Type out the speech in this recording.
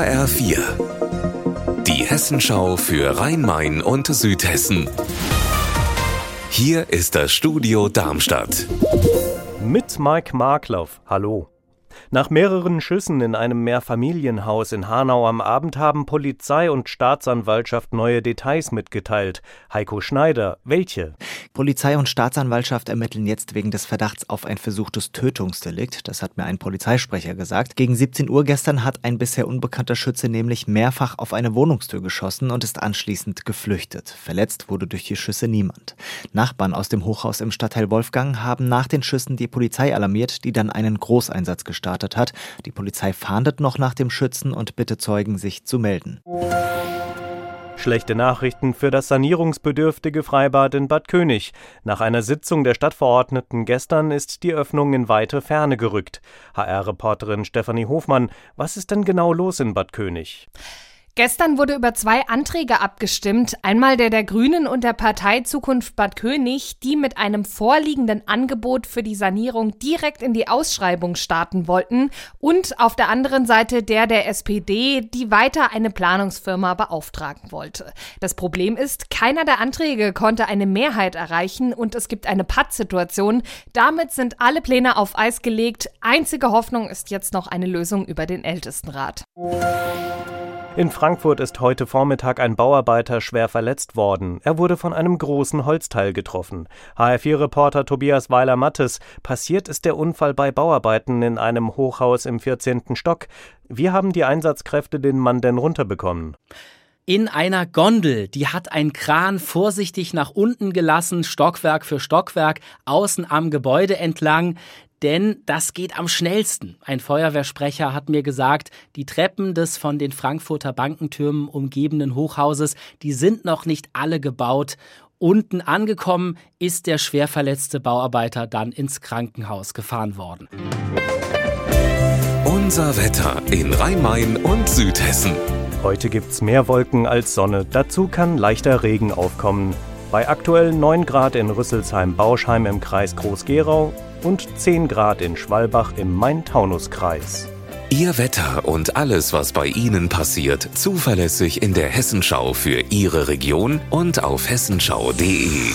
HR4. Die Hessenschau für Rhein-Main und Südhessen. Hier ist das Studio Darmstadt. Mit Mike Markloff. Hallo. Nach mehreren Schüssen in einem Mehrfamilienhaus in Hanau am Abend haben Polizei und Staatsanwaltschaft neue Details mitgeteilt. Heiko Schneider, welche? Polizei und Staatsanwaltschaft ermitteln jetzt wegen des Verdachts auf ein versuchtes Tötungsdelikt. Das hat mir ein Polizeisprecher gesagt. Gegen 17 Uhr gestern hat ein bisher unbekannter Schütze nämlich mehrfach auf eine Wohnungstür geschossen und ist anschließend geflüchtet. Verletzt wurde durch die Schüsse niemand. Nachbarn aus dem Hochhaus im Stadtteil Wolfgang haben nach den Schüssen die Polizei alarmiert, die dann einen Großeinsatz gestartet gestartet hat. Die Polizei fahndet noch nach dem Schützen und bittet Zeugen, sich zu melden. Schlechte Nachrichten für das sanierungsbedürftige Freibad in Bad König. Nach einer Sitzung der Stadtverordneten gestern ist die Öffnung in weite Ferne gerückt. HR-Reporterin Stefanie Hofmann, was ist denn genau los in Bad König? Gestern wurde über zwei Anträge abgestimmt. Einmal der der Grünen und der Partei Zukunft Bad König, die mit einem vorliegenden Angebot für die Sanierung direkt in die Ausschreibung starten wollten. Und auf der anderen Seite der der SPD, die weiter eine Planungsfirma beauftragen wollte. Das Problem ist, keiner der Anträge konnte eine Mehrheit erreichen und es gibt eine Pattsituation. Damit sind alle Pläne auf Eis gelegt. Einzige Hoffnung ist jetzt noch eine Lösung über den Ältestenrat. In Frankfurt ist heute Vormittag ein Bauarbeiter schwer verletzt worden. Er wurde von einem großen Holzteil getroffen. HR4-Reporter Tobias Weiler-Mattes. Passiert ist der Unfall bei Bauarbeiten in einem Hochhaus im 14. Stock. Wie haben die Einsatzkräfte den Mann denn runterbekommen? in einer Gondel. Die hat ein Kran vorsichtig nach unten gelassen, Stockwerk für Stockwerk, außen am Gebäude entlang denn das geht am schnellsten. Ein Feuerwehrsprecher hat mir gesagt, die Treppen des von den Frankfurter Bankentürmen umgebenen Hochhauses, die sind noch nicht alle gebaut. Unten angekommen ist der schwer verletzte Bauarbeiter dann ins Krankenhaus gefahren worden. Unser Wetter in Rhein-Main und Südhessen. Heute gibt's mehr Wolken als Sonne. Dazu kann leichter Regen aufkommen. Bei aktuell 9 Grad in Rüsselsheim-Bauschheim im Kreis Groß-Gerau und 10 Grad in Schwalbach im Main-Taunus-Kreis. Ihr Wetter und alles, was bei Ihnen passiert, zuverlässig in der Hessenschau für Ihre Region und auf hessenschau.de.